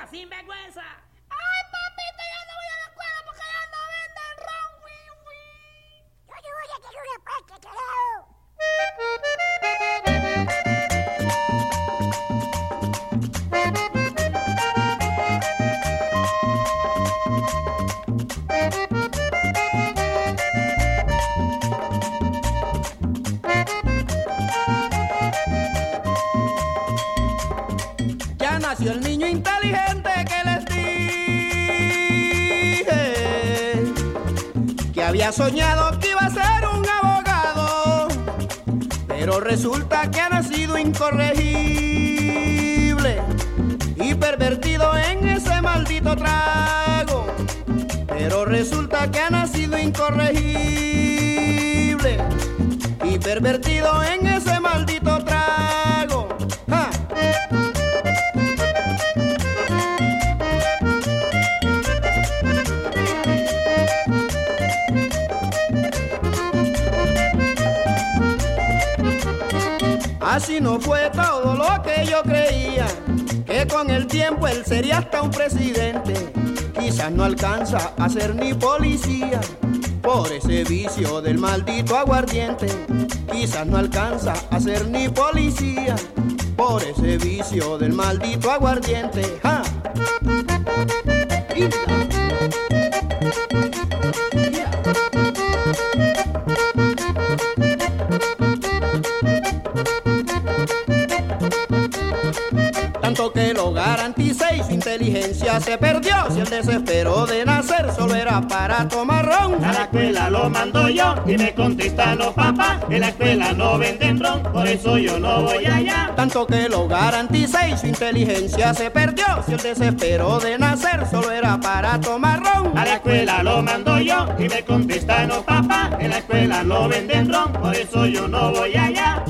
escuela, sin vergüenza. Ay, papito, yo no voy a la escuela porque ya no venden ron. Yo te voy a hacer una parte, carajo. Nació el niño inteligente que les dije que había soñado que iba a ser un abogado, pero resulta que ha nacido incorregible y pervertido en ese maldito trago, pero resulta que ha nacido incorregible y pervertido en ese maldito Así no fue todo lo que yo creía, que con el tiempo él sería hasta un presidente. Quizás no alcanza a ser ni policía por ese vicio del maldito aguardiente. Quizás no alcanza a ser ni policía por ese vicio del maldito aguardiente. Tanto que lo garanticé y su inteligencia se perdió. Si el desespero de nacer solo era para tomar ron. A la escuela lo mando yo y me contestan los papás. En la escuela no venden ron, por eso yo no voy allá. Tanto que lo garanticé y su inteligencia se perdió. Si el desespero de nacer solo era para tomar ron. A la escuela lo mando yo y me contestan los papás. En la escuela no venden ron, por eso yo no voy allá.